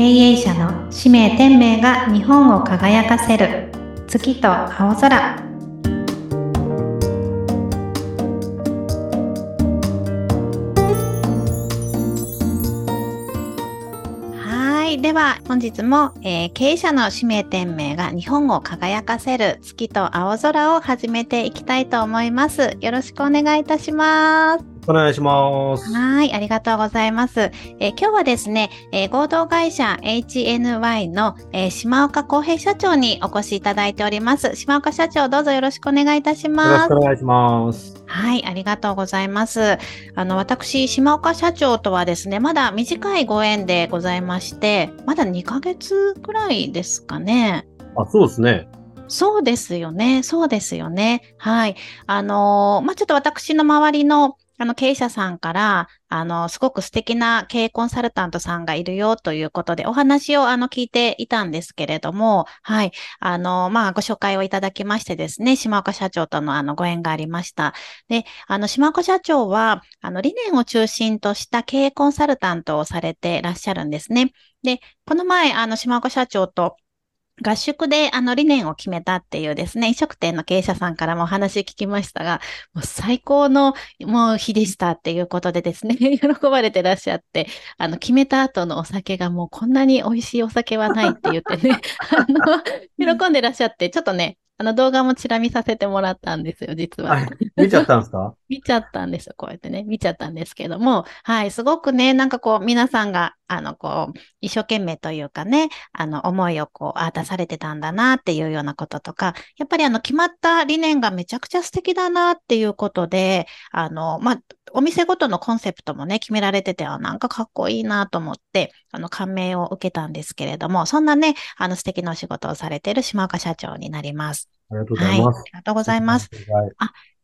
経営者の使命天命が日本を輝かせる。月と青空。はい。では本日も、えー経営者の使命天命が日本を輝かせる月と青空を始めていきたいと思います。よろしくお願いいたします。お願いします。はい、ありがとうございます。えー今日はですね、えー合同会社 HNY の、えー島岡康平社長にお越しいただいております。島岡社長、どうぞよろしくお願いいたしよろますしく。お願いします。はい、ありがとうございます。あの、私、島岡社長とはですね、まだ短いご縁でございまして、まだ2ヶ月くらいですかね。あ、そうですね。そうですよね。そうですよね。はい。あのーまあ、ちょっと私の周りの、あの、経営者さんから、あの、すごく素敵な経営コンサルタントさんがいるよということで、お話を、あの、聞いていたんですけれども、はい。あの、まあ、ご紹介をいただきましてですね、島岡社長との、あの、ご縁がありました。で、あの、島岡社長は、あの、理念を中心とした経営コンサルタントをされていらっしゃるんですね。で、この前、あの、島岡社長と、合宿であの理念を決めたっていうですね、飲食店の経営者さんからもお話聞きましたが、もう最高のもう日でしたっていうことでですね、喜ばれてらっしゃって、あの決めた後のお酒がもうこんなに美味しいお酒はないって言ってね、あの、喜んでらっしゃって、ちょっとね、あの動画もチラ見させてもらったんですよ、実は。はい。見ちゃったんですか？見ちゃったんですよ。こうやってね。見ちゃったんですけども。はい。すごくね、なんかこう、皆さんが、あの、こう、一生懸命というかね、あの、思いをこう、ああ、出されてたんだなっていうようなこととか、やっぱりあの、決まった理念がめちゃくちゃ素敵だなっていうことで、あの、まあ、お店ごとのコンセプトもね、決められてて、あ、なんかかっこいいなと思って、あの、感銘を受けたんですけれども、そんなね、あの、素敵なお仕事をされている島岡社長になります。ありがとうごはい。あざいます。りがとうございます。はい。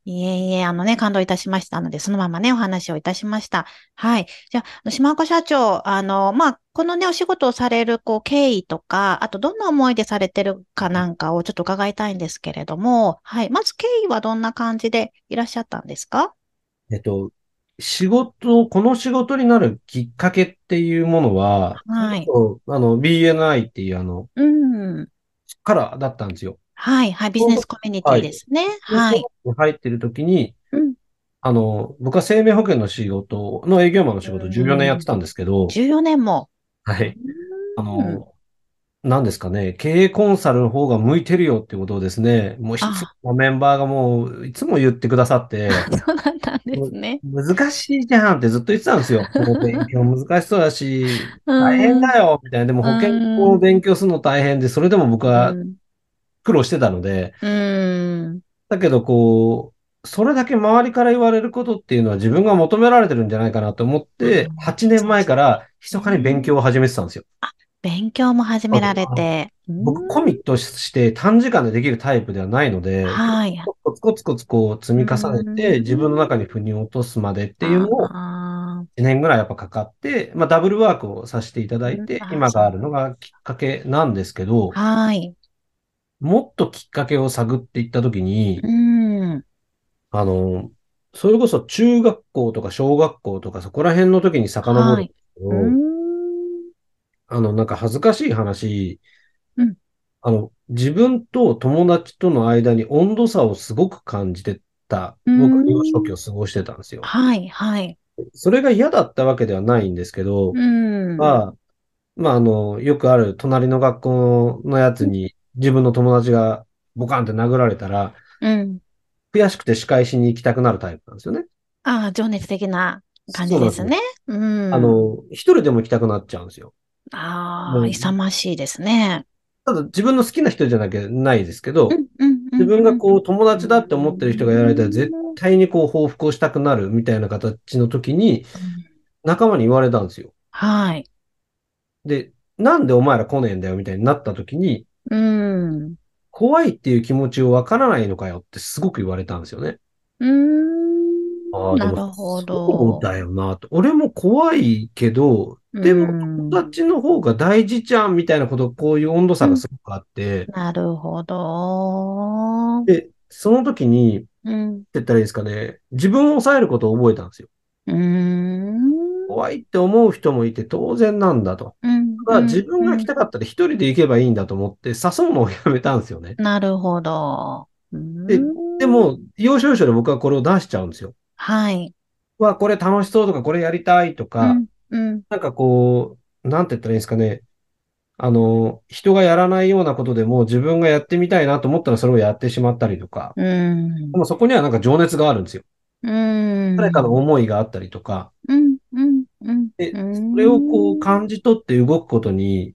いえいえ、あのね、感動いたしましたので、そのままね、お話をいたしました。はい。じゃあ、島岡社長、あの、まあ、このね、お仕事をされる、こう、経緯とか、あと、どんな思いでされてるかなんかをちょっと伺いたいんですけれども、はい。まず、経緯はどんな感じでいらっしゃったんですか？えっと、仕事、この仕事になるきっかけっていうものは、はいあの、BNI っていうあの、うん。からだったんですよ。はい。はい。ビジネスコミュニティですね。はい。入ってる時に、うんあの、僕は生命保険の仕事の営業マンの仕事を14年やってたんですけど、14年も。はい。あうんですかね、経営コンサルの方が向いてるよってことをですね、もう一つのメンバーがもういつも言ってくださって、そうだったんですね。難しいじゃんってずっと言ってたんですよ。勉強難しそうだし、うん大変だよみたいな。でも保険を勉強するの大変で、それでも僕はうん。苦労してたので、うん。だけどこう、それだけ周りから言われることっていうのは自分が求められてるんじゃないかなと思ってうん、8年前から密かに勉強を始めてたんですよ。勉強も始められて。僕コミットして短時間でできるタイプではないので、はい。コツコツコツこう積み重ねて、うん自分の中に腑に落とすまでっていうのをあ1年ぐらいやっぱかかって、まあダブルワークをさせていただいてうん、今があるのがきっかけなんですけどー、はい。もっときっかけを探っていったときにう、ん。あの、それこそ中学校とか小学校とかそこら辺の時に遡るんですけど、うん。あの、なんか恥ずかしい話うん、あの、自分と友達との間に温度差をすごく感じてた、うん僕は幼少期を過ごしてたんですよ。はい、はい。それが嫌だったわけではないんですけど、うん。まあ、まあ、あの、よくある隣の学校のやつに自分の友達がボカンって殴られたら、うん。悔しくて仕返しに行きたくなるタイプなんですよね。ああ、情熱的な感じですね。うん。あ、の、一人でも行きたくなっちゃうんですよ。ああ、うん勇ましいですね。ただ自分の好きな人じゃなきゃないですけど自分がこう友達だって思ってる人がやられたら絶対にこう報復をしたくなるみたいな形の時にうん仲間に言われたんですよ。はい。で、なんでお前ら来ねえんだよみたいになった時に、うん。怖いっていう気持ちをわからないのかよってすごく言われたんですよね。うん。ああ、でなもるほそうど。だよなと。俺も怖いけど、でもうん友達の方が大事じゃんみたいなこと、こういう温度差がすごくあって、なるほど。で、その時に、うん。って言ったらいいですかね、自分を抑えることを覚えたんですよ。うん。怖いって思う人もいて当然なんだと。うん。は自分が来たかったら一人で行けばいいんだと思って誘うのをやめたんですよね。なるほど。で、でも、要所要所で僕はこれを出しちゃうんですよ。はい。わ、これ楽しそうとか、これやりたいとか、うんうん、なんかこう、なんて言ったらいいんですかね。あの、人がやらないようなことでも自分がやってみたいなと思ったらそれをやってしまったりとか。うん、でもそこにはなんか情熱があるんですよ。うん、誰かの思いがあったりとか。うんうんうん、で、それをこう感じ取って動くことに、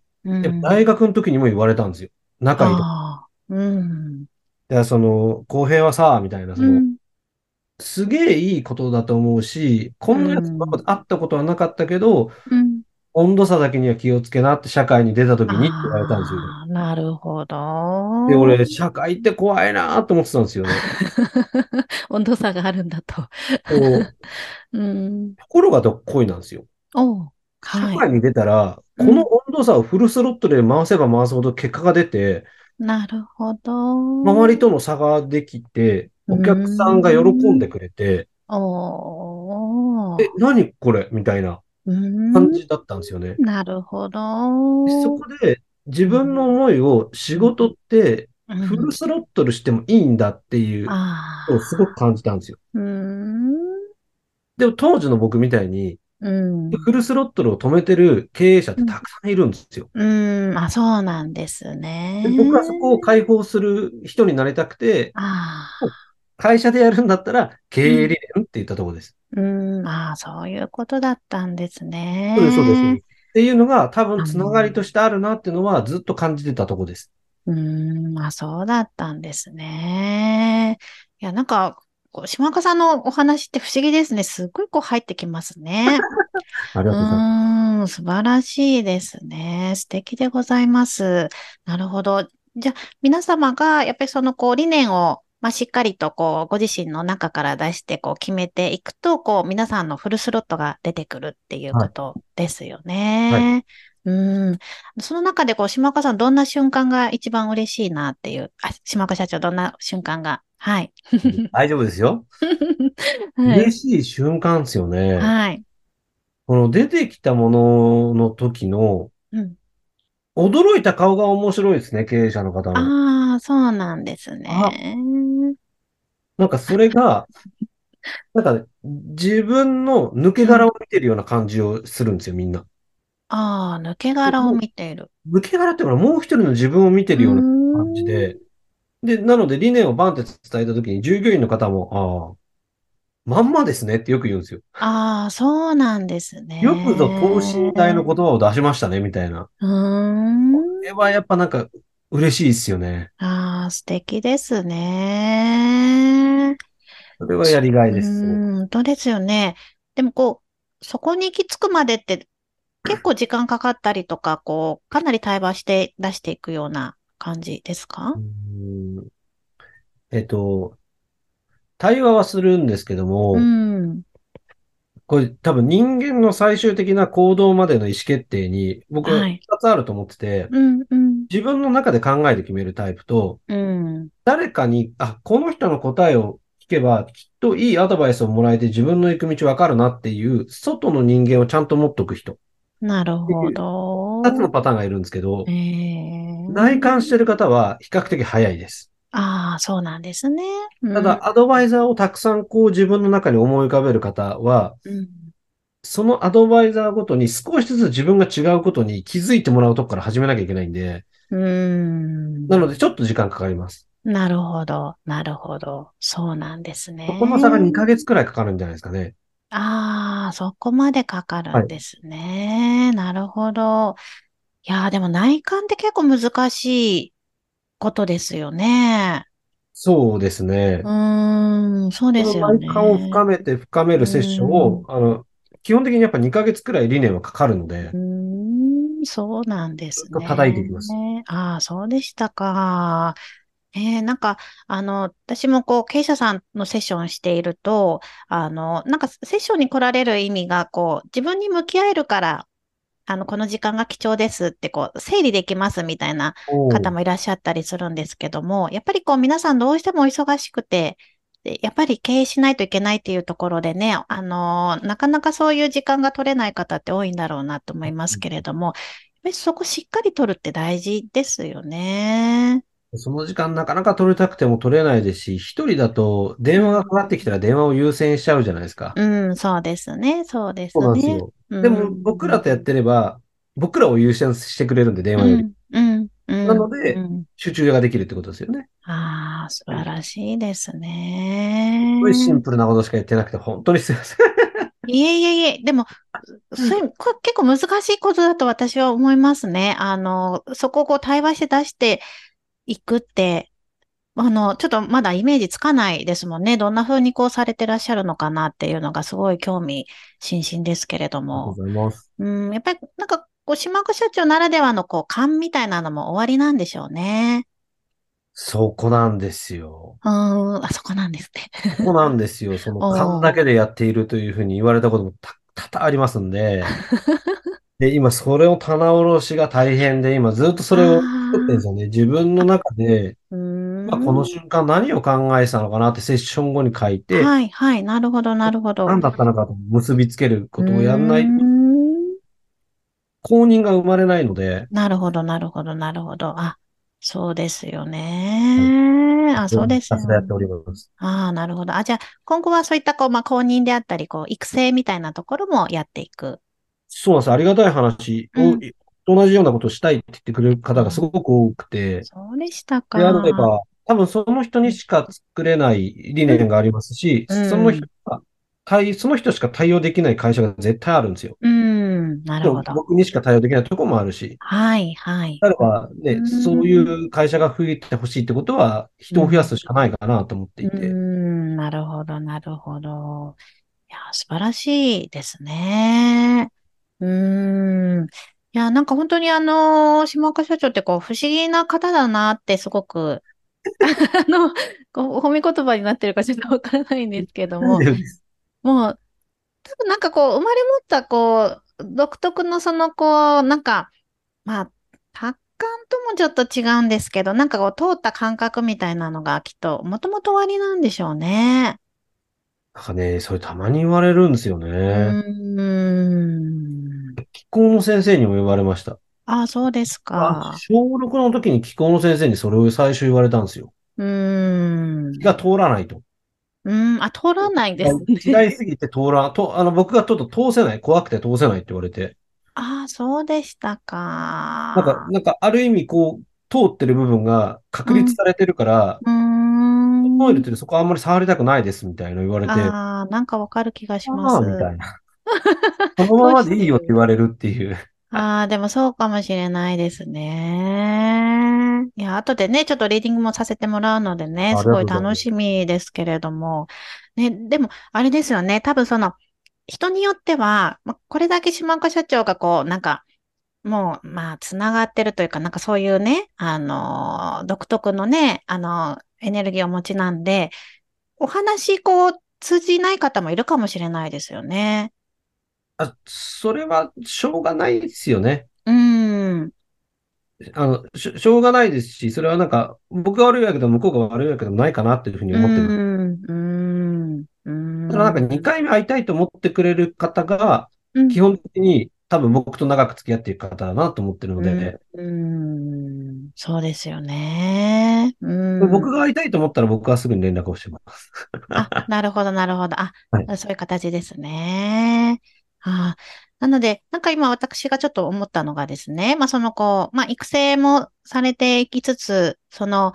大学の時にも言われたんですよ。仲いいと。うん。で、その、公平はさ、みたいな、その、すげえいいことだと思うし、こんなやつま会ったことはなかったけど、うん、温度差だけには気をつけなって社会に出た時にって言われたんですよ。なるほど。で、俺、社会って怖いなと思ってたんですよね。温度差があるんだと。うん、ところがどっこいなんですよ。お社会に出たら、この温度差をフルスロットで回せば回すほど結果が出て、なるほど。周りとの差ができて、お客さんが喜んでくれて、おえ、何これみたいな感じだったんですよね。なるほど。そこで自分の思いを仕事ってフルスロットルしてもいいんだっていうのをすごく感じたんですよ。でも当時の僕みたいに、うん、フルスロットルを止めてる経営者ってたくさんいるんですよ。うん、うん、あ、そうなんですね。僕はそこを解放する人になりたくて、会社でやるんだったら経営理念って言ったところです。うん、うん、ああ、そういうことだったんですね。そうです、そうです。っていうのが多分つながりとしてあるなっていうのはずっと感じてたところです。うん、まあそうだったんですね。いや、なんか、こう島岡さんのお話って不思議ですね。すっごいこう入ってきますね。ありがとうございます。素晴らしいですね。素敵でございます。なるほど。じゃあ、皆様がやっぱりそのこう理念をまあ、しっかりとこう、ご自身の中から出してこう決めていくと、こう、皆さんのフルスロットが出てくるっていうことですよね。はいはいうん。その中で、こう、島岡さん、どんな瞬間が一番嬉しいなっていう、あ、島岡社長、どんな瞬間が？はい。大丈夫ですよ。はい、嬉しい瞬間ですよね。はい。この出てきたものの時の、うん、驚いた顔が面白いですね、経営者の方の。ああ、そうなんですね。なんかそれが、なんか自分の抜け殻を見てるような感じをするんですよ、みんな。ああ、抜け殻を見ている。抜け殻っていうのはもう一人の自分を見てるような感じで、で、なので理念をバンって伝えたときに従業員の方も、ああ、まんまですねってよく言うんですよ。ああ、そうなんですね。よくぞ等身大の言葉を出しましたね、みたいな。うん。これはやっぱなんか嬉しいですよね。ああ、素敵ですね。それはやりがいです。うん、本当ですよね。でもこう、そこに行き着くまでって結構時間かかったりとか、こう、かなり対話して出していくような感じですか？えっと、対話はするんですけども、うん、これ多分人間の最終的な行動までの意思決定に僕は2つあると思ってて、うんうん、自分の中で考えて決めるタイプと、うん、誰かに、あ、この人の答えを聞けばきっといいアドバイスをもらえて自分の行く道わかるなっていう外の人間をちゃんと持っとく人。なるほど。二つのパターンがいるんですけど、えー、内観してる方は比較的早いです。ああ、そうなんですね。うん、ただ、アドバイザーをたくさんこう自分の中に思い浮かべる方は、うん、そのアドバイザーごとに少しずつ自分が違うことに気づいてもらうとこから始めなきゃいけないんで、うんなのでちょっと時間かかります。なるほど、なるほど。そうなんですね。そこの差が2ヶ月くらいかかるんじゃないですかね。ああ、そこまでかかるんですね。はい、なるほど。いやー、でも内観って結構難しいことですよね。そうですね。うーん、そうですよね。内観を深めて深めるセッションを、あの、基本的にやっぱ2ヶ月くらい理念はかかるので。うーん、そうなんですね。叩いていきます。ああ、そうでしたか。えー、なんか、あの、私もこう、経営者さんのセッションしていると、あの、なんかセッションに来られる意味が、こう、自分に向き合えるから、あの、この時間が貴重ですって、こう、整理できますみたいな方もいらっしゃったりするんですけども、やっぱりこう、皆さんどうしても忙しくて、でやっぱり経営しないといけないっていうところでね、あの、なかなかそういう時間が取れない方って多いんだろうなと思いますけれども、やっりそこしっかり取るって大事ですよね。その時間なかなか取りたくても取れないですし、一人だと電話がかかってきたら電話を優先しちゃうじゃないですか。うん、そうですね。そうですそうなんですね。よ。うんでも僕らとやってれば、僕らを優先してくれるんで、電話より。うん、うん、うん。なのでうん集中ができるってことですよね。ああ、素晴らしいですすね。ごいシンプルなことしか言ってなくて、本当にすいません。いえいえいえ、でも、そこれ結構難しいことだと私は思いますね。あの、そこをこう対話して出していくって、あの、ちょっとまだイメージつかないですもんね。どんな風にこうされてらっしゃるのかなっていうのがすごい興味津々ですけれどありがとうも。ございます。うん、やっぱりなんか、こう、島岡社長ならではのこう、勘みたいなのも終わりなんでしょうね。そこなんですよ。うーん、あそこなんですね。そこなんですよ。その勘だけでやっているというふうに言われたこともた多々ありますんで、で、今それを棚卸しが大変で、今ずっとそれを作ってるんですよね。自分の中で。まあ、この瞬間何を考えてたのかなってセッション後に書いて、はい、はい、なるほど、なるほど。何だったのかと結びつけることをやんないと、ん公認が生まれないので、なるほど、なるほど、なるほど。あ、そうですよね。あ、そうですよひたすらやっております。ああ、なるほど。あ、じゃあ、今後はそういった、こう、まあ、公認であったり、こう、育成みたいなところもやっていく。そうなんです。ありがたい話を、うん同じようなことをしたいって言ってくれる方がすごく多くて、そうでしたか。であれば、多分その人にしか作れない理念がありますし、うんその人が対、その人しか対応できない会社が絶対あるんですよ。うん、なるほど。僕にしか対応できないところもあるし。はい、はい。あればね、うんそういう会社が増えてほしいってことは、人を増やすしかないかなと思っていうて。ん、なるほど、なるほど。いや、素晴らしいですね。うーん。いや、なんか本当にあの、島岡社長ってこう、不思議な方だなってすごく、あの、こう褒め言葉になってるかちょっとわからないんですけども、もう、多分なんかこう、生まれ持ったこう、独特のそのこう、なんか、まあ、達観ともちょっと違うんですけど、なんかこう、通った感覚みたいなのがきっと、もともと終わりなんでしょうね。なんかね、それたまに言われるんですようね。ーん。気候の先生にも言われました。あ、そうですか。小6の時に気候の先生にそれを最初言われたんですよ。うーん。気が通らないと。うーん、あ、通らないですね。違いすぎて通らん、と、あの、僕がちょっと通せない、怖くて通せないって言われて。あ、そうでしたか。なんか、なんか、ある意味、こう、通ってる部分が確立されてるから、うーん。トイレってそこあんまり触りたくないですみたいな言われて、あああ、なんかわかる気がしあます。ー、みたいな。そのままでいいよって言われるっていう。ああ、でもそうかもしれないですね。いや、後でね、ちょっとリーディングもさせてもらうのでね、あすごい楽しみですけれども。ね、でも、あれですよね、多分その、人によっては、まこれだけ島岡社長がこう、なんか、もう、まあ、つながってるというか、なんかそういうね、あの、独特のね、あの、エネルギーをお持ちなんで、お話、こう、通じない方もいるかもしれないですよね。あ、それはしょうがないですよね。うん。あの、しょ、しょうがないですし、それはなんか、僕が悪いわけでも向こうが悪いわけでもないかなっていうふうに思ってます。うん、うん、うん。ただなんか2回目会いたいと思ってくれる方が、うん基本的に多分僕と長く付き合っていく方だなと思ってるので、うん、そうですよね。うん。僕が会いたいと思ったら僕はすぐに連絡をしてます。あ、なるほど、なるほど。あ、はいそういう形ですね。ああなので、なんか今私がちょっと思ったのがですね、まあそのこう、まあ育成もされていきつつ、その、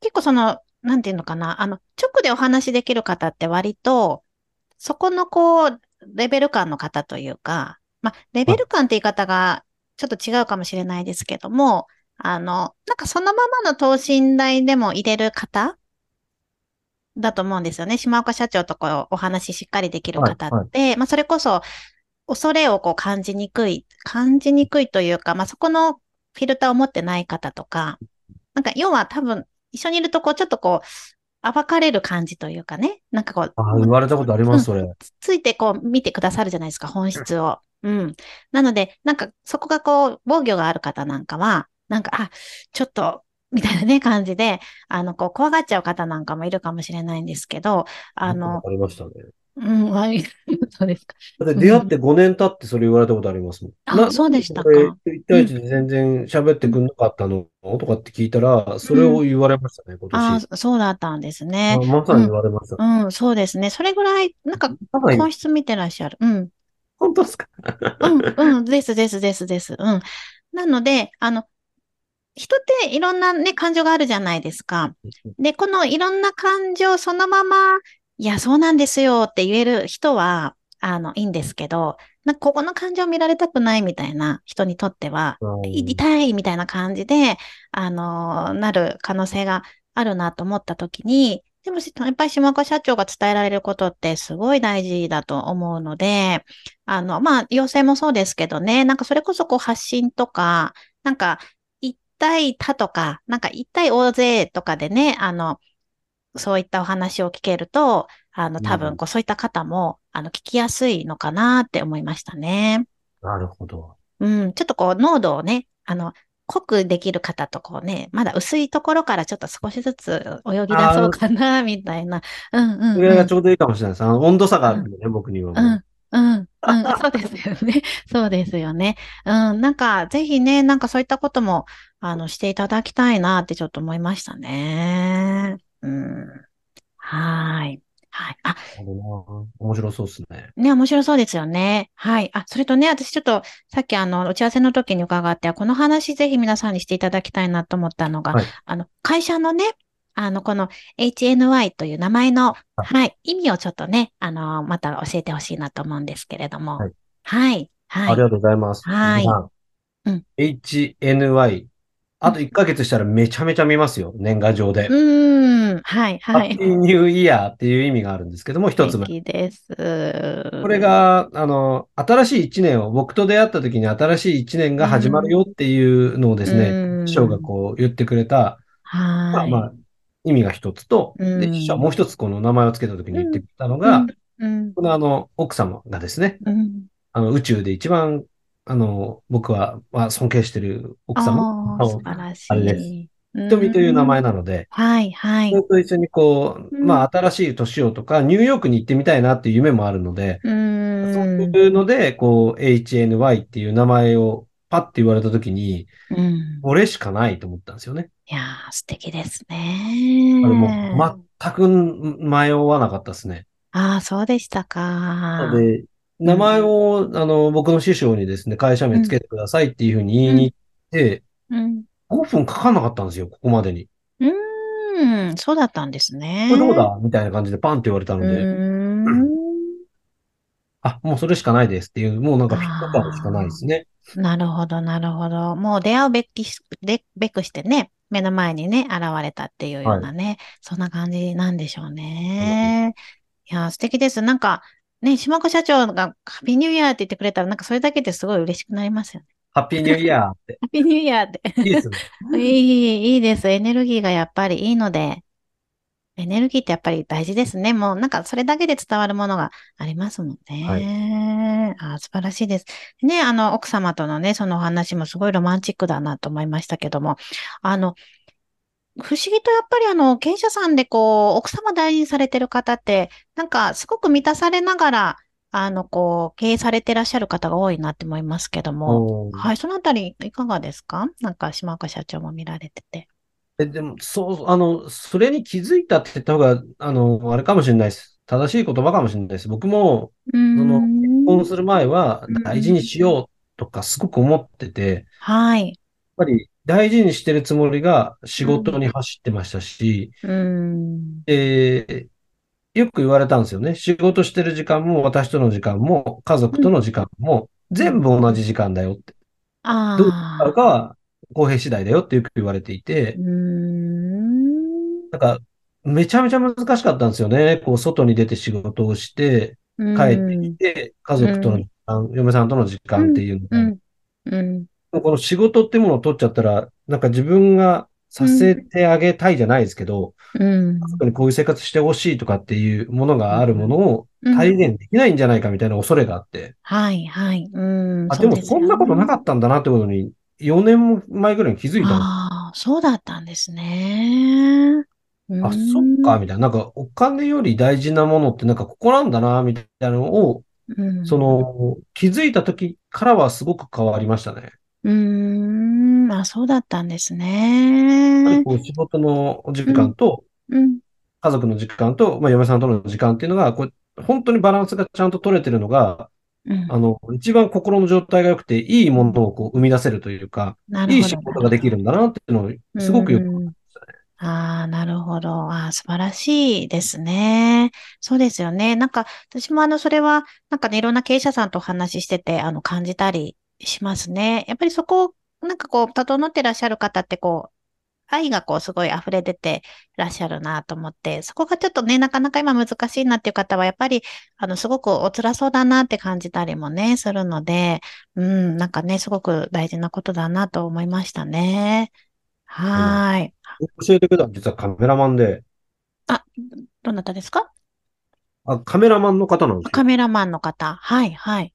結構その、なんていうのかな、あの、直でお話しできる方って割と、そこのこう、レベル感の方というか、まあ、レベル感って言い方がちょっと違うかもしれないですけども、あの、なんかそのままの等身大でも入れる方だと思うんですよね。島岡社長とこうお話ししっかりできる方って、まあそれこそ恐れをこう感じにくい、感じにくいというか、まあそこのフィルターを持ってない方とか、なんか要は多分一緒にいるとこうちょっとこう暴かれる感じというかね、なんかこう、あ言われたことあります、それ。つついてこう見てくださるじゃないですか、本質を。うん。なので、なんかそこがこう防御がある方なんかは、なんか、あ、ちょっと、みたいなね、感じで、あの、こう、怖がっちゃう方なんかもいるかもしれないんですけど、あのわ、かりましたね。うん、はいそうですか。だって出会って5年経ってそれ言われたことありますもん。あなそうでしたか一対一で全然喋ってくんなかったのとかって聞いたら、それを言われましたね、今あ年。あ、そうだったんですねあ。まさに言われました。うん、そうですね。それぐらい、なんか、本質見てらっしゃる。うん。本当ですか？うん、うん、です、です、です、です。うん。なので、あの、人っていろんなね、感情があるじゃないですか。で、このいろんな感情そのまま、いや、そうなんですよって言える人は、あの、いいんですけど、なんかここの感情見られたくないみたいな人にとっては、痛いみたいな感じで、あの、なる可能性があるなと思ったときに、でも、やっぱり島岡社長が伝えられることってすごい大事だと思うので、あの、まあ、要請もそうですけどね、なんかそれこそこう発信とか、なんか、一対多とか、なんか一対大勢とかでね、あの、そういったお話を聞けると、あの、多うん分、こう、そういった方も、あの、聞きやすいのかなって思いましたね。なるほど。うん、ちょっとこう、濃度をね、あの、濃くできる方とこうね、まだ薄いところからちょっと少しずつ泳ぎ出そうかな、みたいな。うんうん、上うん。がちょうどいいかもしれないです。あの、温度差があるんでね、僕には。うん、うん、うん。そうですよね。そうですよね。うん、なんか、ぜひね、なんかそういったことも、あの、していただきたいなってちょっと思いましたね。うん。はーい。はい。あ、面白そうですね。ね、面白そうですよね。はい。あ、それとね、私ちょっと、さっきあの、打ち合わせの時に伺って、この話ぜひ皆さんにしていただきたいなと思ったのが、はいあの、会社のね、あの、この HNY という名前の、はい、意味をちょっとね、あの、また教えてほしいなと思うんですけれども。はい。はい。はい。ありがとうございます。はいうん HNY。あと1ヶ月したらめちゃめちゃ見ますよ。年賀状で。うーん。はい。ハはい。ッピーニューイヤーっていう意味があるんですけども、一つ目。です。これ、が、あの、新しい一年を、僕と出会った時に新しい一年が始まるよっていうのをですね、うん師匠がこう言ってくれた、まはい。あまあ、意味が一つと、うんで、師匠はもう一つこの名前を付けた時に言ってたのが、うん。このあの、奥様がですね、うん。あの、宇宙で一番、あの、僕は、まあ、尊敬してる奥様素晴らしい。あれです瞳という名前なので、はい、はいそ。れと一緒にこう、うんまあ、新しい年をとか、ニューヨークに行ってみたいなっていう夢もあるので、うそう。いうので、こう、HNY っていう名前をパッて言われたときに、うん。これしかないと思ったんですよね。いやー、素敵ですね。あれもう全く迷わなかったですね。ああ、そうでしたか。で、名前を、あの、僕の師匠にですね、会社名つけてくださいっていうふうに言いに行って、うん。5分かかんなかったんですよ、ここまでに。うーん、そうだったんですね。これどうだみたいな感じでパンって言われたうので。あ、もうそれしかないですっていう、もうなんかフィット感しかないですね。なるほど、なるほど。もう出会うべきし、で、べくしてね、目の前にね、現れたっていうようなね、そんな感じなんでしょうね。いやー、素敵です。なんか、ね、島子社長がハッピーニューイヤーって言ってくれたら、なんかそれだけですごい嬉しくなりますよね。ハッピーニューイヤーって。ハッピーニューイヤーって。いいですね。いい、いいです。エネルギーがやっぱりいいので、エネルギーってやっぱり大事ですね。もうなんかそれだけで伝わるものがありますもんね。あ素晴らしいです。ね、あの、奥様とのね、そのお話もすごいロマンチックだなと思いましたけども、あの、不思議とやっぱりあの、経営者さんでこう、奥様大事にされてる方って、なんかすごく満たされながら、あの、こう、経営されてらっしゃる方が多いなって思いますけども、はい、そのあたりいかがですか？なんか島岡社長も見られてて。え、でも、そう、あの、それに気づいたって言った方が、あの、あれかもしれないです。正しい言葉かもしれないです。僕も、その、結ん。婚する前はうん大事にしようとかすごく思ってて、やっはい。ぱり大事にしてるつもりが仕事に走ってましたし、うーん。で、よく言われたんですよね。仕事してる時間も私との時間も家族との時間も全部同じ時間だよって。どうあ使うかは公平次第だよってよく言われていて。なんか、めちゃめちゃ難しかったんですよね。こう、外に出て仕事をして、う帰ってんきて、家族との時間、嫁さんとの時間っていうのが。この仕事ってものを取っちゃったら、なんか自分がさせてあげたいじゃないですけど、うん。家族にこういう生活してほしいとかっていうものがあるものをうん体現できないんじゃないかみたいな恐れがあって、はい、はい。うん。あ、でもそんなことなかっったんだなってことに、4年前ぐらいに気づいたんですああ、そうだったんですね。うあ、んそっか、みたいな。なんか、お金より大事なものって、なんか、ここなんだな、みたいなのを、うん。その、気づいた時からはすごく変わりましたね。うーん。あ、そうだったんですね。こう仕事の時うん。間と、うん。家族の時間と、まあ、嫁さんとの時間っていうのが、こう、本当にバランスがちゃんと取れてるのが、うん。あの、一番心の状態が良くて、いいもうんのをこう生み出せるというか、いい仕。事ができるんだなっていうのを、うすごくよくわかーん。ああ、なるほど。ああ、素晴らしいですね。そうですよね。なんか、私もあの、それは、なんかね、いろんな経営者さんとお話ししてて、あの、感じたりしますね。やっぱりそこ、なんかこう、整ってらっしゃる方って、こう、愛がこう、すごい溢れ出てらっしゃるなと思って、そこがちょっとね、なかなか今難しいなっていう方は、やっぱり、あの、すごくお辛そうだなって感じたりもね、するので、うん、なんかね、すごく大事なことだなと思いましたね。はーい。教えてくれた実はカメラマンで、あ、どなたですか？あ、カメラマンの方なんですよ。カメラマンの方。はい、はい。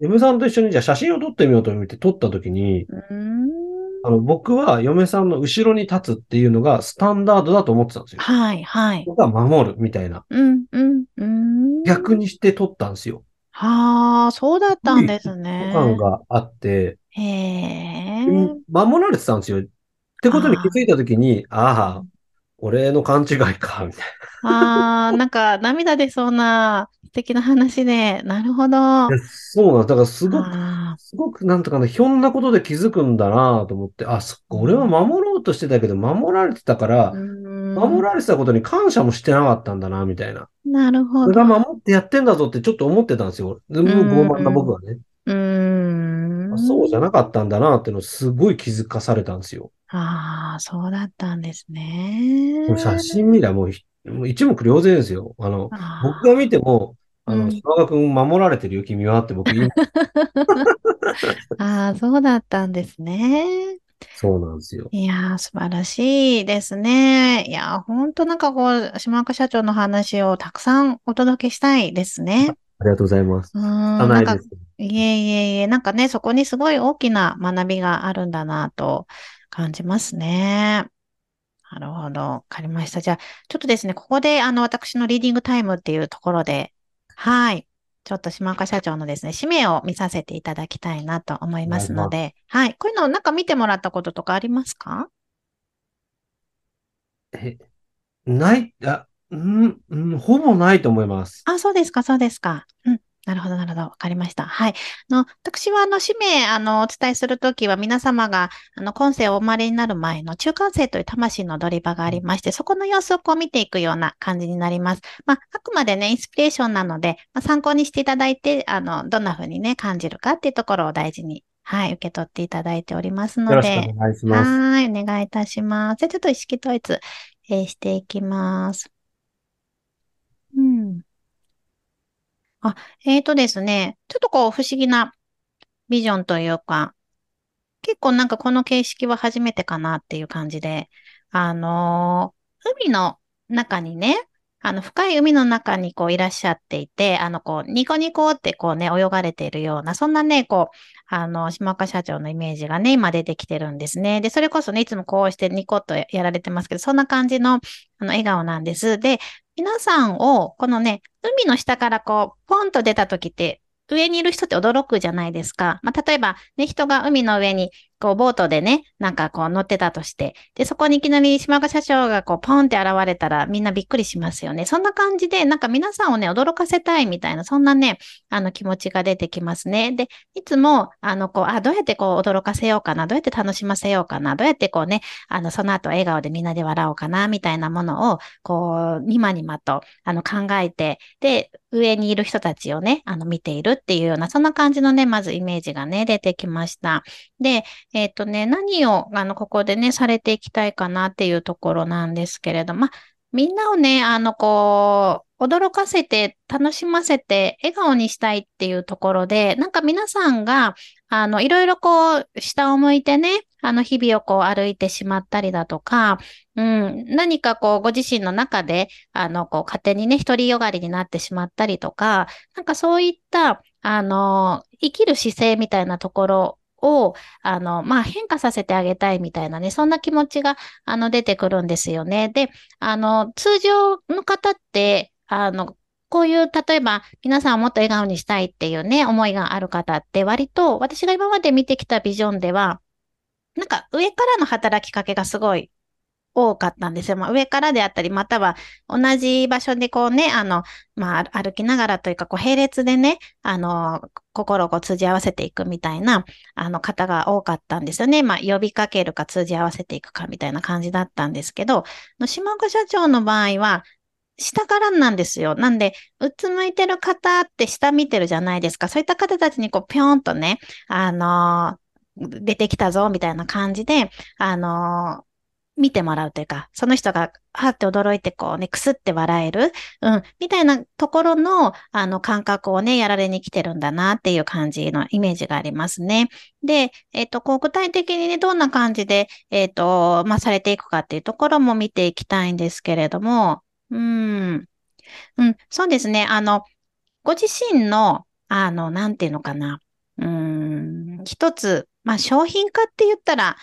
嫁さんと一緒にじゃあ写真を撮ってみようと思って撮った時に、うーん。あの、僕は嫁さんの後ろに立つっていうのがスタンダードだと思ってたんですよ。はい、はい。僕は守るみたいな。うん、うん、うーん。逆にして撮ったんですよ。はあ、そうだったんですット感ね。があって、へうんえ。守られてたんですよ。ってことに気づあいた時に、ああ、あ。俺の勘違いか、みたいああ、なんか涙出そうな素敵な話で、なるほど。そうなん。だからすごく、あ、すごくなんとかね、ひょんなことで気づくんだなと思って、あ、そっか、俺はうん、守ろうとしてたけど、守られてたかうら、守られてたことに感謝もしてなかったんだな、みたいな。なるほど。俺が守ってやってんだぞってちょっと思ってたんですよ。でも傲慢な僕ん、はね。うーあそうじゃん。なかったんだなっていうのをすごい気づかされたんですよ。ああ、そうだったんですね。写真見りゃもうひ、もう一目瞭然ですよ。あの、僕が見ああ、ても、あの、うん。島田君守られてるよ、君はって僕言い、ああ、そうだったんですね。そうなんですよ。いやー、素晴らしいですね。いやー、ほんとなんかこう、島岡社長の話をたくさんお届けしたいですね。ありがとうございます。うーん、なんか。いえいえいえ、なんかね、そこにすごい大きな学びがあるんだなと感じますね。なるほど。わかりました。じゃあ、ちょっとですね、ここで、あの、私のリーディングタイムっていうところで、はい。ちょっと島岡社長のですね、使命を見させていただきたいなと思いま。すので、はい。こういうのをなんか見てもらったこととかありますか？え、ない、あ、うん、うん、ほぼないと思います。あ、そうですか、そうですか。うん。なるほど、なるほど。わかりました。はい。あの、私は、あの、使命、あの、お伝えするときは、皆様が、あの、今世をお生まれになる前の中間世という魂の踊り場がありまして、そこの様子をこう見ていくような感じになります。まあ、あくまでね、インスピレーションなので、まあ、参考にしていただいて、あの、どんな風にね、感じるかっていうところを大事に、はい、受け取っていただいておりますよろしくおので、願いします。はい、お願いいたします。じゃあ、ちょっと意識統一、えーしていきます。うん。あ、えーとですね、ちょっとこう不思議なビジョンというか、結構なんかこの形式は初めてかなっていう感じで、あのー海の中にね、あの深い海の中にこういらっしゃっていて、あのこうニコニコってこうね泳がれているような、そんなね、こう、あの、島岡社長のイメージがね、今出てきてるんですね。で、それこそね、いつもこうしてニコッとやられてますけど、そんな感じのあの笑顔なんです。で、皆さんをこのね、海の下からこう、ポンと出た時って、上にいる人って驚くじゃないですか。まあ、例えば、ね、人が海の上に、こう、ボートでね、なんかこう乗ってたとして、で、そこにいきなり島岡社長がこう、ポンって現れたらみんなびっくりしますよね。そんな感じで、なんか皆さんをね、驚かせたいみたいな、そんなね、あの気持ちが出てきますね。で、いつも、あの、こう、あ、どうやってこう、驚かせようかな、どうやって楽しませようかな、どうやってこうね、あの、その後笑顔でみんなで笑おうかな、みたいなものを、こう、にまにまと、あの、考えて、で、上にいる人たちをね、あの、見ているっていうような、そんな感じのね、まずイメージがね、出てきました。で、えっとね、何を、あの、ここでね、されていきたいかなっていうところなんですけれど、まあ、みんなをね、あの、こう、驚かせて、楽しませて、笑顔にしたいっていうところで、なんか皆さんが、あの、いろいろこう、下を向いてね、あの、日々をこう歩いてしまったりだとか、うん、何かこう、ご自身の中で、あの、こう、勝手にね、独りよがりになってしまったりとか、なんかそういった、あの、生きる姿勢みたいなところを、あの、まあ、変化させてあげたいみたいなね、そんな気持ちが、あの、出てくるんですよね。で、あの、通常の方って、あの、こういう、例えば、皆さんをもっと笑顔にしたいっていうね、思いがある方って、割と、私が今まで見てきたビジョンでは、なんか上からの働きかけがすごい多かったんですよ。まあ、上からであったり、または同じ場所でこうね、あの、まあ、歩きながらというか、こう、並列でね、あの、心をこう通じ合わせていくみたいな、あの方が多かったんですよね。まあ、呼びかけるか通じ合わせていくかみたいな感じだったんですけど、島岡社長の場合は、下からなんですよ。なんで、うつむいてる方って下見てるじゃないですか。そういった方たちにこう、ぴょんとね、あのー、出てきたぞ、みたいな感じで、あのー、見てもらうというか、その人が、はって驚いてこうね、くすって笑える、うん、みたいなところの、あの、感覚をね、やられに来てるんだなっていう感じのイメージがありますね。で、えっ、ー、と、こう、具体的にね、どんな感じで、えっ、ー、と、まあ、されていくかっていうところも見ていきたいんですけれども、うん。うん、そうですね。あの、ご自身の、あの、なんていうのかな。うん、一つ、まあ、商品化って言ったら、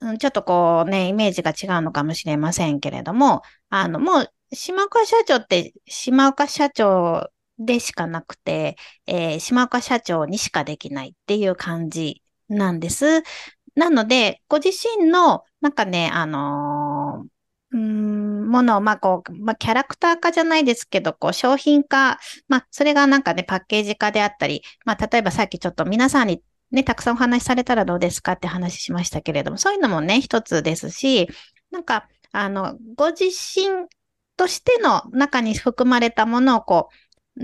うん、ちょっとこうね、イメージが違うのかもしれませんけれども、あの、もう、島岡社長って、島岡社長でしかなくて、えー、島岡社長にしかできないっていう感じなんです。なので、ご自身の、なんかね、あのーうん、ものを、まあ、こう、まあ、キャラクター化じゃないですけど、こう、商品化、まあ、それがなんかね、パッケージ化であったり、まあ、例えばさっきちょっと皆さんにね、たくさんお話しされたらどうですかって話しましたけれども、そういうのもね、一つですし、なんか、あの、ご自身としての中に含まれたものをこう、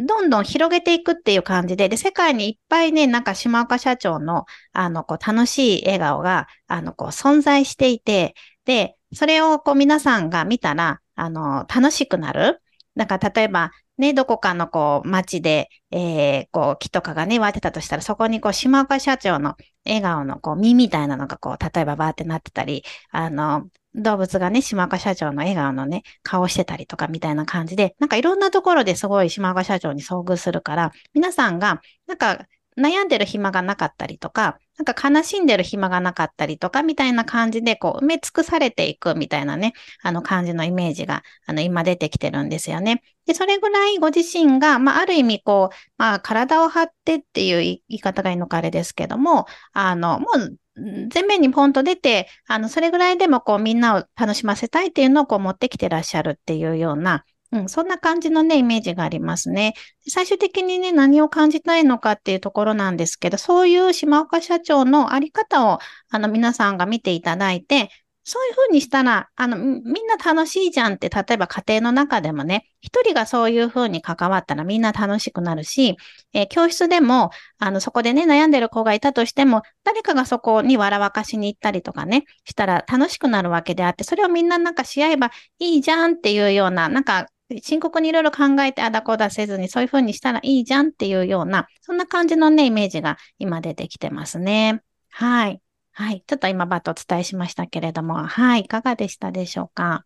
どんどん広げていくっていう感じで、で、世界にいっぱいね、なんか島岡社長の、あの、こう、楽しい笑顔が、あの、こう、存在していて、で、それをこう皆さんが見たら、あの、楽しくなる。なんか例えば、ね、どこかのこう街で、えー、こう木とかがね、割ってたとしたら、そこにこう島岡社長の笑顔のこう実みたいなのがこう、例えばバーってなってたり、あの、動物がね、島岡社長の笑顔のね、顔してたりとかみたいな感じで、なんかいろんなところですごい島岡社長に遭遇するから、皆さんが、なんか悩んでる暇がなかったりとか、なんか悲しんでる暇がなかったりとか、みたいな感じで、こう、埋め尽くされていくみたいなね、あの感じのイメージが、あの、今出てきてるんですよね。で、それぐらいご自身が、まあ、ある意味、こう、まあ、体を張ってっていう言い方がいいのかあれですけども、あの、もう、前面にポンと出て、あの、それぐらいでもこうみんなを楽しませたいっていうのをこう持ってきてらっしゃるっていうような、うん、そんな感じのね、イメージがありますね。最終的にね、何を感じたいのかっていうところなんですけど、そういう島岡社長のあり方を、あの、皆さんが見ていただいて、そういうふうにしたら、あの、みんな楽しいじゃんって、例えば家庭の中でもね、一人がそういうふうに関わったらみんな楽しくなるし、えー、教室でも、あの、そこでね、悩んでる子がいたとしても、誰かがそこに笑わかしに行ったりとかね、したら楽しくなるわけであって、それをみんななんかし合えばいいじゃんっていうような、なんか深刻にいろいろ考えてあだこだせずにそういうふうにしたらいいじゃんっていうような、そんな感じのね、イメージが今出てきてますね。はい。はい。ちょっと今バッとお伝えしましたけれども、はい。いかがでしたでしょうか？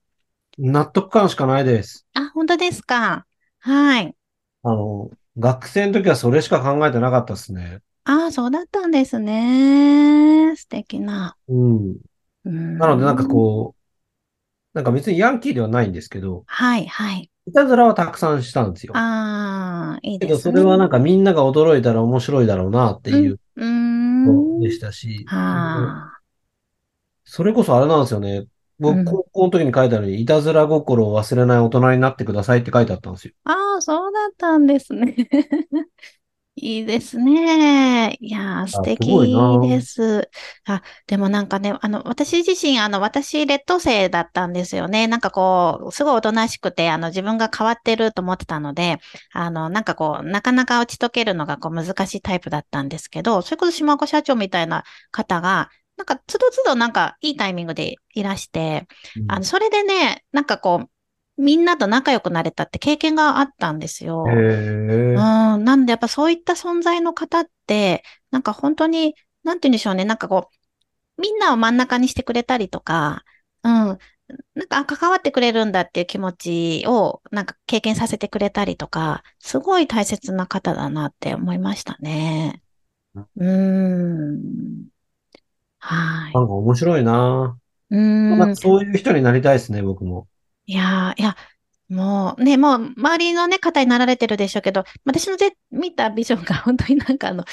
納得感しかないです。あ、本当ですか？はい。あの、学生の時はそれしか考えてなかったですね。ああ、そうだったんですね。素敵な。うん。うんなのでなんかこう、なんか別にヤンキーではないんですけど、はい、はい。いたずらはたくさんしたんですよ。ああ、いいけど、それはなんかみんなが驚いたら面白いだろうなっていううん。でしたし、はあ。それこそあれなんですよね。僕、高校の時に書いたのに、いたずら心を忘れない大人になってくださいって書いてあったんですよ。ああ、そうだったんですね。いいですね。いやー、素敵です。あ、でもなんかね、あの、私自身、あの、私、劣等生だったんですよね。なんかこう、すごいおとなしくて、あの、自分が変わってると思ってたので、あの、なんかこう、なかなか打ち解けるのがこう、難しいタイプだったんですけど、それこそ島岡社長みたいな方が、なんか、つどつどなんか、いいタイミングでいらして、うん、あの、それでね、なんかこう、みんなと仲良くなれたって経験があったんですよ。うん。なんっぱそういった存在の方って、なんか本当に、なんて言うんでしょうね。なんかこう、みんなを真ん中にしてくれたりとか、うん。なんか、関わってくれるんだっていう気持ちを、なんか経験させてくれたりとか、すごい大切な方だなって思いましたね。うん。はい。なんか面白いなうん。そういう人になりたいですね、僕も。いやいや、もうね、もう周りのね、方になられてるでしょうけど、私のぜ見たビジョンが本当になんかあの、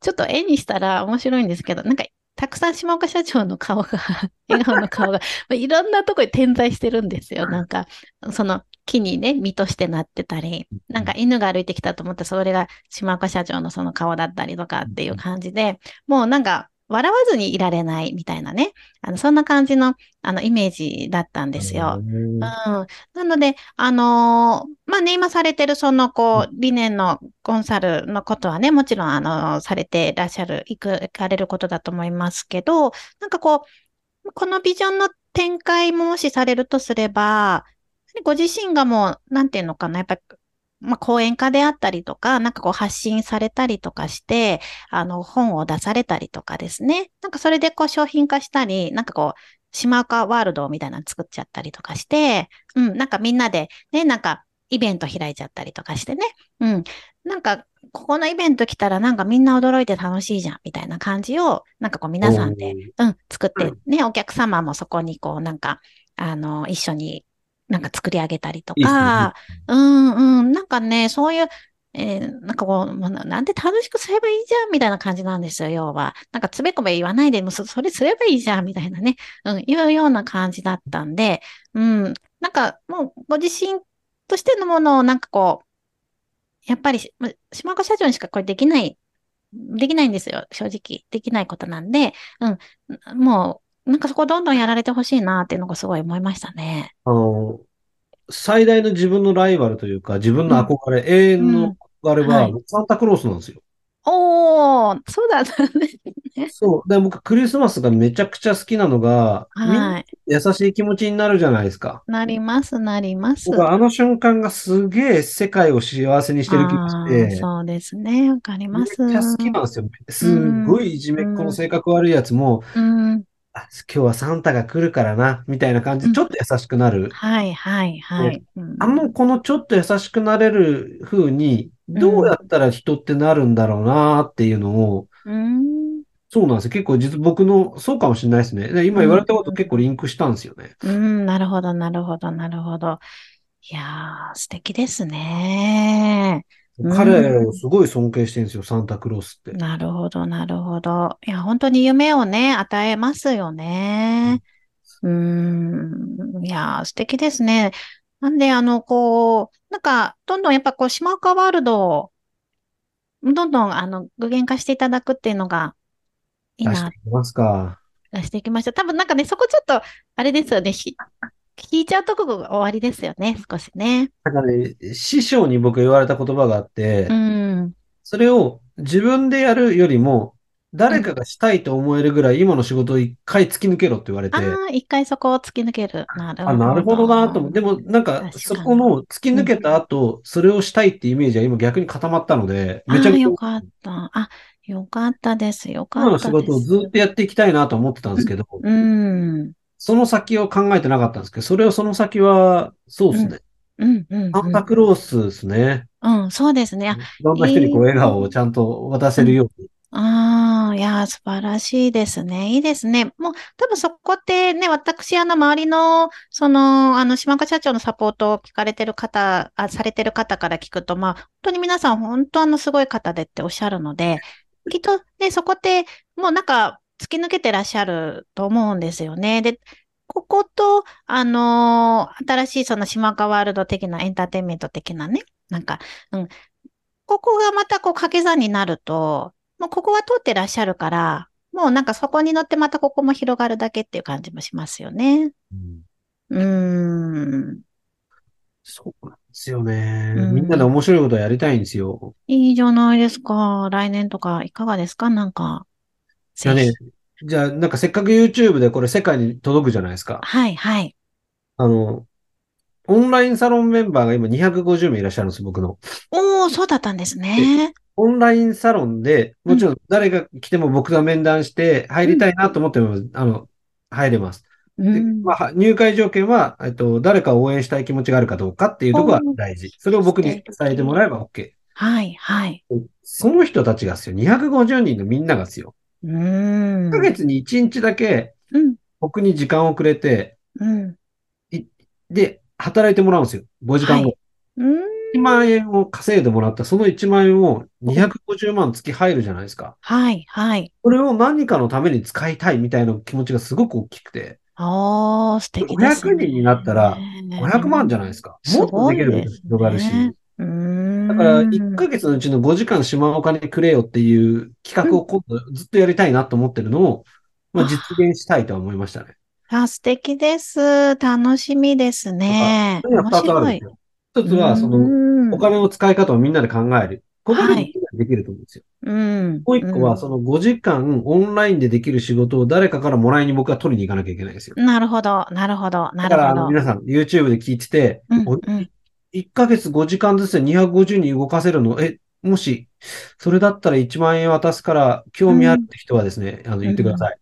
ちょっと絵にしたら面白いんですけど、なんか、たくさん島岡社長の顔が、笑顔の顔が、いろんなとこに点在してるんですよ。なんか、その木にね、実としてなってたり、なんか犬が歩いてきたと思ったら、それが島岡社長のその顔だったりとかっていう感じで、もうなんか、笑わずにいられないみたいなね。あの、そんな感じの、あの、イメージだったんですよ。うん。なので、あのーまあね、今されてるその、こう、理念のコンサルのことはね、もちろん、あの、されてらっしゃる、行く、行かれることだと思いますけど、なんかこう、このビジョンの展開ももしされるとすれば、ご自身がもう、なんていうのかな、やっぱり、まあ、講演家であったりとか、なんかこう発信されたりとかして、あの、本を出されたりとかですね。なんかそれでこう商品化したり、なんかこう、島岡ワールドみたいなの作っちゃったりとかして、うん、なんかみんなでね、なんかイベント開いちゃったりとかしてね。うん。なんか、ここのイベント来たらなんかみんな驚いて楽しいじゃん、みたいな感じを、なんかこう皆さんで、うん、作って、ね、お客様もそこにこうなんか、あの、一緒になんか作り上げたりといいっすね。か、うんうん、なんかね、そういう、えーなんかこう、ななんで楽しくすればいいじゃんみたいな感じなんですよ、要は。なんかつべこべ言わないで、もうそそれすればいいじゃんみたいなね、うん、いうような感じだったんで、うん、なんかもうご自身としてのものをなんかこう、やっぱりし、ま島岡社長にしかこれできない、できないんですよ、正直。できないことなんで、うん、もう、なんかそこどんどんやられてほしいなっていうのがすごい思いましたね。あの、最大の自分のライバルというか、自分の憧れ、永遠の憧れははい、サンタクロースなんですよ。おー、そうだったんですね。そう。で、僕、クリスマスがめちゃくちゃ好きなのが、はい。優しい気持ちになるじゃないですか。なります、なります。僕はあの瞬間がすげえ世界を幸せにしてる気がして、そうですね。わかりめっます。ちゃ好きなんですよ。すっごいいじめっ子の性格悪いやつも、うん。あ、今日はサンタが来るからな、みたいな感じで、ちょっと優しくなる。はい、はい、はい。うんあの、このちょっと優しくなれる風に、どうやったら人ってなるんだろうなっていうのを、うん。そうなんですよ。結構実僕の、そうかもしれないですね。で今言われたこと結構リンクしたんですよね。うん、なるほど、なるほど、なるほど。いやー、素敵ですね。うん彼をすごい尊敬してるんですよ、サンタクロースって。なるほど、なるほど。いや、本当に夢をね、与えますよね。うーん。いやー、素敵ですね。なんで、あの、こう、なんか、どんどんやっぱこう、島岡ワールドを、どんどん、あの、具現化していただくっていうのが、いいな出していきますか。出していきました。多分なんかね、そこちょっと、あれですよね。ひ聞いちゃうとこが終わりですよね、少しね。なんかね、師匠に僕言われた言葉があってう、ん。それを自分でやるよりも、誰かがしたいと思えるぐらい今の仕事を一回突き抜けろって言われて、ああ、一回そこを突き抜ける。なるほあ、ど。なるほどなと思って、でもなんかそこの突き抜けた後、それをしたいってイメージは今逆に固まったので、めちゃああ、くちゃよかった。あ、よかったです。よか今の仕ったです。事をずっとやっていきたいなと思ってたんですけど、うん。その先を考えてなかったんですけど、それをその先は、そうですね。うん、うん、サンタクロースですね。うん。うん、そうですね。あいろんな人にこう笑顔をちゃんと渡せるように。ああ、いやー、素晴らしいですね。いいですね。もう、多分そこってね、私、あの、周りの、その、あの、島岡社長のサポートを聞かれてる方、あ、されてる方から聞くと、まあ、本当に皆さん、本当あの、すごい方でっておっしゃるので、きっとね、そこって、もうなんか、突き抜けてらっしゃると思うんですよね。で、ここと、あのー新しいその島岡ワールド的なエンターテインメント的なね、なんか、うん。ここがまたこう掛け算になると、もうここは通ってらっしゃるから、もうなんかそこに乗ってまたここも広がるだけっていう感じもしますよね。うんうーん。そうなんですよね。うんみんなで面白いことをやりたいんですよ。いいじゃないですか。来年とかいかがですか？なんか。じゃあねぜひ。、じゃあなんかせっかく YouTube でこれ世界に届くじゃないですか。はい、はい。あの、オンラインサロンメンバーが今250名いらっしゃるんです、僕の。おー、そうだったんですね。オンラインサロンで、もちろん誰が来ても僕が面談して入りたいなと思っても、あの、入れます。でうん。まあ、は入会条件は、えっと、誰かを応援したい気持ちがあるかどうかっていうところが大事。それを僕に伝えてもらえば OK。はい、はい。その人たちがですよ、250人のみんながですよ。うーん。1ヶ月に1日だけうん、僕に時間をくれて、うん。いで、働いてもらうんですよ。5時間後。はい。うーん。1万円を稼いでもらった、その1万円を250万月入るじゃないですか。はい、はい。これを何かのために使いたいみたいな気持ちがすごく大きくて、おー、素敵ですね。500人になったら500万じゃないですか。もっとできること広がるし。うーん。だから、1ヶ月のうちの5時間島岡にくれよっていう企画を今度ずっとやりたいなと思ってるのを、まあ、実現したいとは思いましたね。あ、素敵です。楽しみですね。それが2つあるん面白い。ですよ。一つは、その、のお金の使い方をみんなで考える。ここででできると思うんですよ。うん。もう一個は、その5時間オンラインでできる仕事を誰かからもらいに僕は取りに行かなきゃいけないんですよ。うんなるほど、なるほど、なだから、あの、るほど。皆さん、YouTube で聞いてて、うん、おうん。1ヶ月5時間ずつで250人動かせるの、え、もし、それだったら1万円渡すから、興味あるって人はですね、あの、言ってください。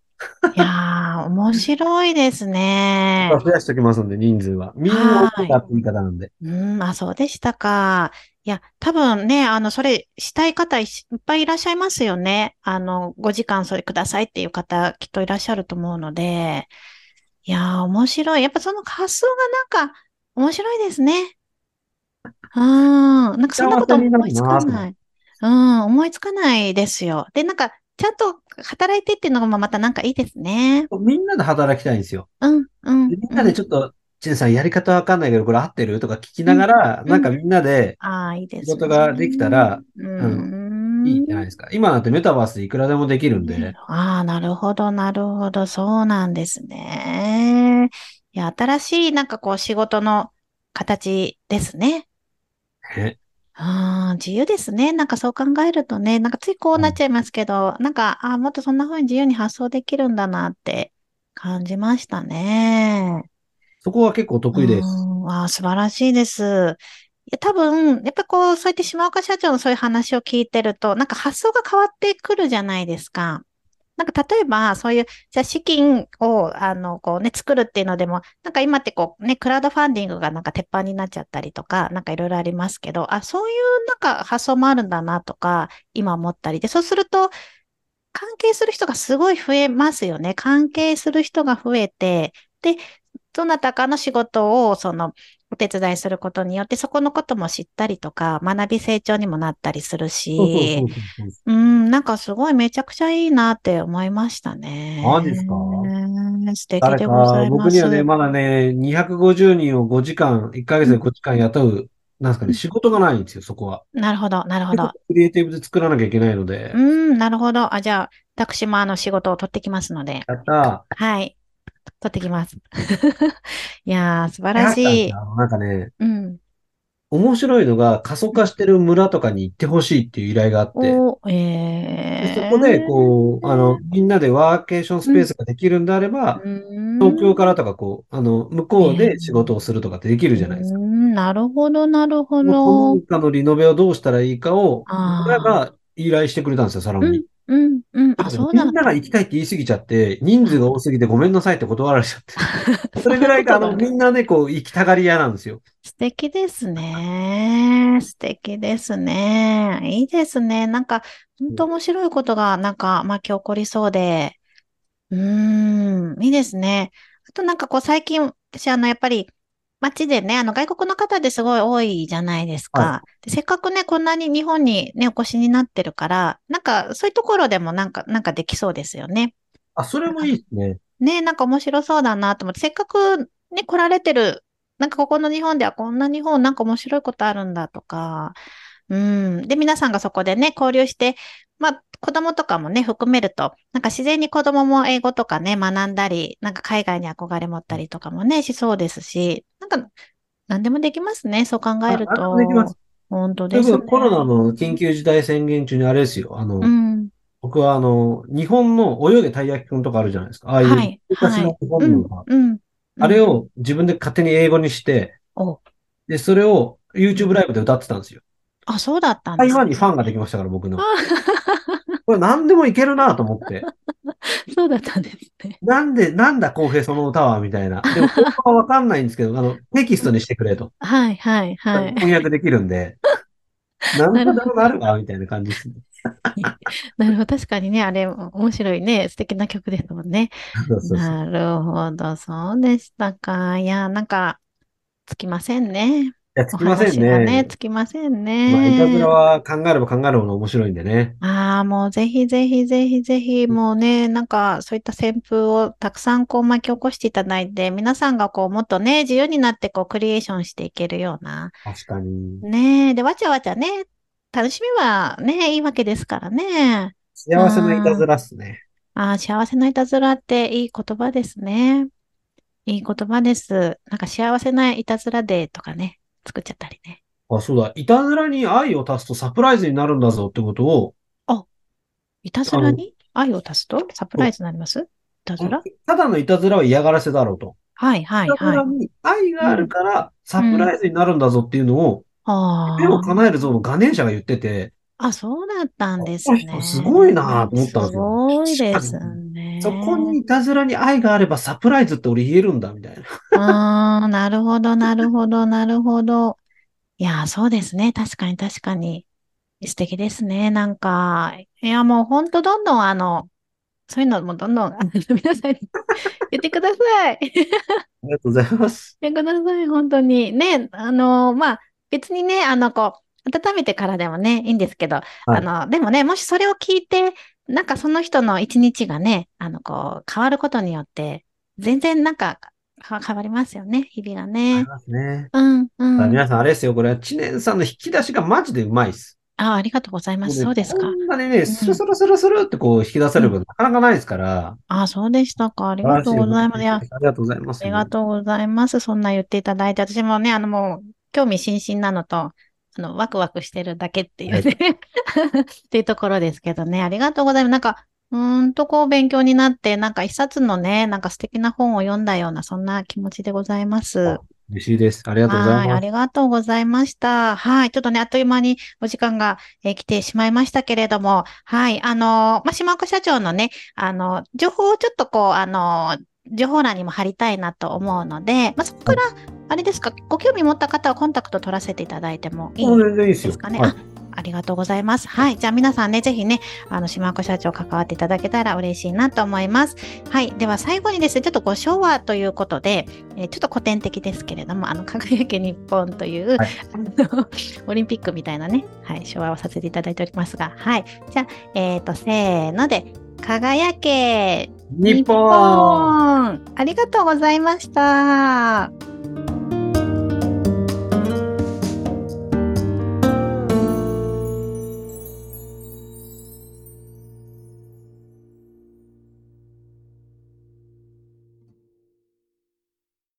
いやー、面白いですね。増やしておきますんで、人数は。みんな大きな言い方なんで。うん、あ、そうでしたか。いや、多分ね、あの、それしたい方いっぱいいらっしゃいますよね。あの、5時間それくださいっていう方きっといらっしゃると思うので。いやー、面白い。やっぱその発想がなんか面白いですね。うん、なんかそんなこと思いつかない。うん、思いつかないですよ。で、なんか、ちゃんと働いてっていうのがまたなんかいいですね。みんなで働きたいんですよ。うん、うん。でみんなでちょっと、チェンさんやり方わかんないけど、これ合ってるとか聞きながら、うんなんかみんなでああ、いいですね。仕事ができたら、うん、いいじゃないですか。今なんてメタバースでいくらでもできるんで。ああ、なるほど、なるほど。そうなんですね。いや、新しいなんかこう仕事の形ですね。ねああ、自由ですね。なんかそう考えるとね、なんかついこうなっちゃいますけど、なんか、ああ、もっとそんな風に自由に発想できるんだなって感じましたね。そこは結構得意です。うんああ、素晴らしいです。いや、多分、やっぱこう、そうやって島岡社長のそういう話を聞いてると、なんか発想が変わってくるじゃないですか。なんか例えば、そういう、じゃ資金を、あの、こうね、作るっていうのでも、なんか今ってこうね、クラウドファンディングがなんか鉄板になっちゃったりとか、なんかいろいろありますけど、あ、そういうなんか発想もあるんだなとか、今思ったりで、そうすると、関係する人がすごい増えますよね。関係する人が増えて、で、どなたかの仕事を、その、お手伝いすることによって、そこのことも知ったりとか、学び成長にもなったりするし、そうん、なんかすごいめちゃくちゃいいなって思いましたね。マジですか？素敵誰でござか、います。僕にはね、まだね、250人を5時間、1ヶ月で5時間雇う、なんですかね、仕事がないんですよ、そこは。なるほど、なるほど。クリエイティブで作らなきゃいけないのでう。ん、なるほど。あ、じゃあ、私もあの仕事を取ってきますので。やったはい。取ってきます。いやー、素晴ー。らしい。なんかね、うん。面白いのが過疎化してる村とかに行ってほしいっていう依頼があって、えー。そこで、こう、あの、みんなでワーケーションスペースができるんであれば、うん、東京からとか、こう、あの、向こうで仕事をするとかってできるじゃないですか。うん、なるほど、なるほこのど古。民家のリノベをどうしたらいいかを、あー村が依頼してくれたんですよ、サロンに。うん、うん。あ、だけどそうだみん。なが行きたいって言い過ぎちゃって、人数が多すぎてごめんなさいって断られちゃって。それぐらいが、あの、みんなね、こう、行きたがり屋なんですよ。素敵ですね。素敵ですね。いいですね。なんか、本当面白いことが、なんか、巻き起こりそうで。うーん、いいですね。あとなんかこう、最近、私あの、やっぱり、街でね、あの、外国の方ですごい多いじゃないですか。はでせっかくね、こんなに日本にね、お越しになってるから、なんか、そういうところでもなんか、なんかできそうですよね。あ、それもいいですね。ね、なんか面白そうだなと思って、せっかくね、来られてる、なんかここの日本ではこんな日本なんか面白いことあるんだとか、うん。で、皆さんがそこでね、交流して、まあ、子供とかもね、含めると、なんか自然に子供も英語とかね、学んだり、なんか海外に憧れ持ったりとかもね、しそうですし、なんか、何でもできますね、そう考えるともできます。本当ですね。でコロナの緊急事態宣言中にあれですよ。あの、うん。僕はあの、日本の泳げたい焼きくんとかあるじゃないですか。ああいうはい、昔の日本のが、うん。あれを自分で勝手に英語にして、お、で、それを YouTube ライブで歌ってたんですよ。あ、そうだったんです台湾にファンができましたから、僕の。これ何でもいけるなと思って。そうだったんですね。なんで、なんだ、公平その歌は、みたいな。でも、本当はわかんないんですけど、あの、テキストにしてくれと。はい、はい、はい。翻訳できるんで。なでもなるわ、みたいな感じですね。なるほど。確かにね、あれ、面白いね、素敵な曲ですもんね。そうそうそう。なるほど。そうでしたか。いや、なんか、つきませんね。いや、つおきませんね、ね。つきませんまあ、いたずね。らは考えれば考えるほど面白いんでね。ああ、もうぜひぜひぜひぜひ、もうね、なんかそういった旋風をたくさんこう巻き起こしていただいて、皆さんがこうもっとね、自由になってこうクリエーションしていけるような。確かに。ねえ、で、わちゃわちゃね、楽しみはね、いいわけですからね。幸せないたずらっすね。ああ、幸せないたずらっていい言葉ですね。いい言葉です。なんか幸せないたずらデーとかね、作っちゃったりね。あ、そうだ。いたずらに愛を足すとサプライズになるんだぞってことを、いたずらに愛を足すと？サプライズになります？いたずらただのいたずらは嫌がらせだろうと。はいはいいたずはい。らに愛があるからサプライズになるんだぞっていうのを、あ夢をあ。叶えるぞのガネーシャが言ってて、あ、そうだったんですね。人すごいなと思ったんですすよごいですね。そこにいたずらに愛があればサプライズって俺言えるんだみたいな。ああ、なるほど、なるほど、なるほど。いや、そうですね。確かに、確かに。素敵ですね。なんか、いや、もう本当どんどん、あの、そういうのもどんどん、あの皆さんに 言ってください。ありがとうございます。言ってください、本当に。ね、あの、まあ、別にね、あの、こう、温めてからでもね、いいんですけど、はいあの、でもね、もしそれを聞いて、なんかその人の一日がね、あの、こう、変わることによって、全然なんか、か変わりますよね、日々がありね。ますね。うん、うん。あ皆さんあれですよ。これは知念さんの引き出しがマジでうまいです。あ、ありがとうございます。そうですかこ。んなにね、スルスルスルスルってこう引き出されることなかなかないですから。あ、そうでしたか。ありがとうございます。ありがとうございます。ありがとうございます。そんな言っていただいて、私もね、あのもう、興味津々なのと、あの、ワクワクしてるだけっていうね、っていうところですけどね、ありがとうございます。なんか、うーんとこう勉強になって、なんか一冊のね、なんか素敵な本を読んだような、そんな気持ちでございます。嬉しいです。ありがとうござはいい、あます。りがとうございました。はい、ちょっとね、あっという間にお時間が、えー来てしまいましたけれども、はい、あのーまあ、島岡社長のね、あの、情報をちょっとこう、あの、情報欄にも貼りたいなと思うので、まあ、そこから、あれですか、ご興味持った方はコンタクト取らせていただいてもいいです。かね？はいあありがとうございます。はい。じゃあ皆さんね、ぜひね、あの、島岡社長関わっていただけたら嬉しいなと思います。はい。では最後にですね、ちょっとご昭和ということで、えーちょっと古典的ですけれども、あの、輝け日本という、はいあの、オリンピックみたいなね、はい、昭和をさせていただいておりますが、はい。じゃあ、えっ、と、せーので、輝け日本ありがとうございました。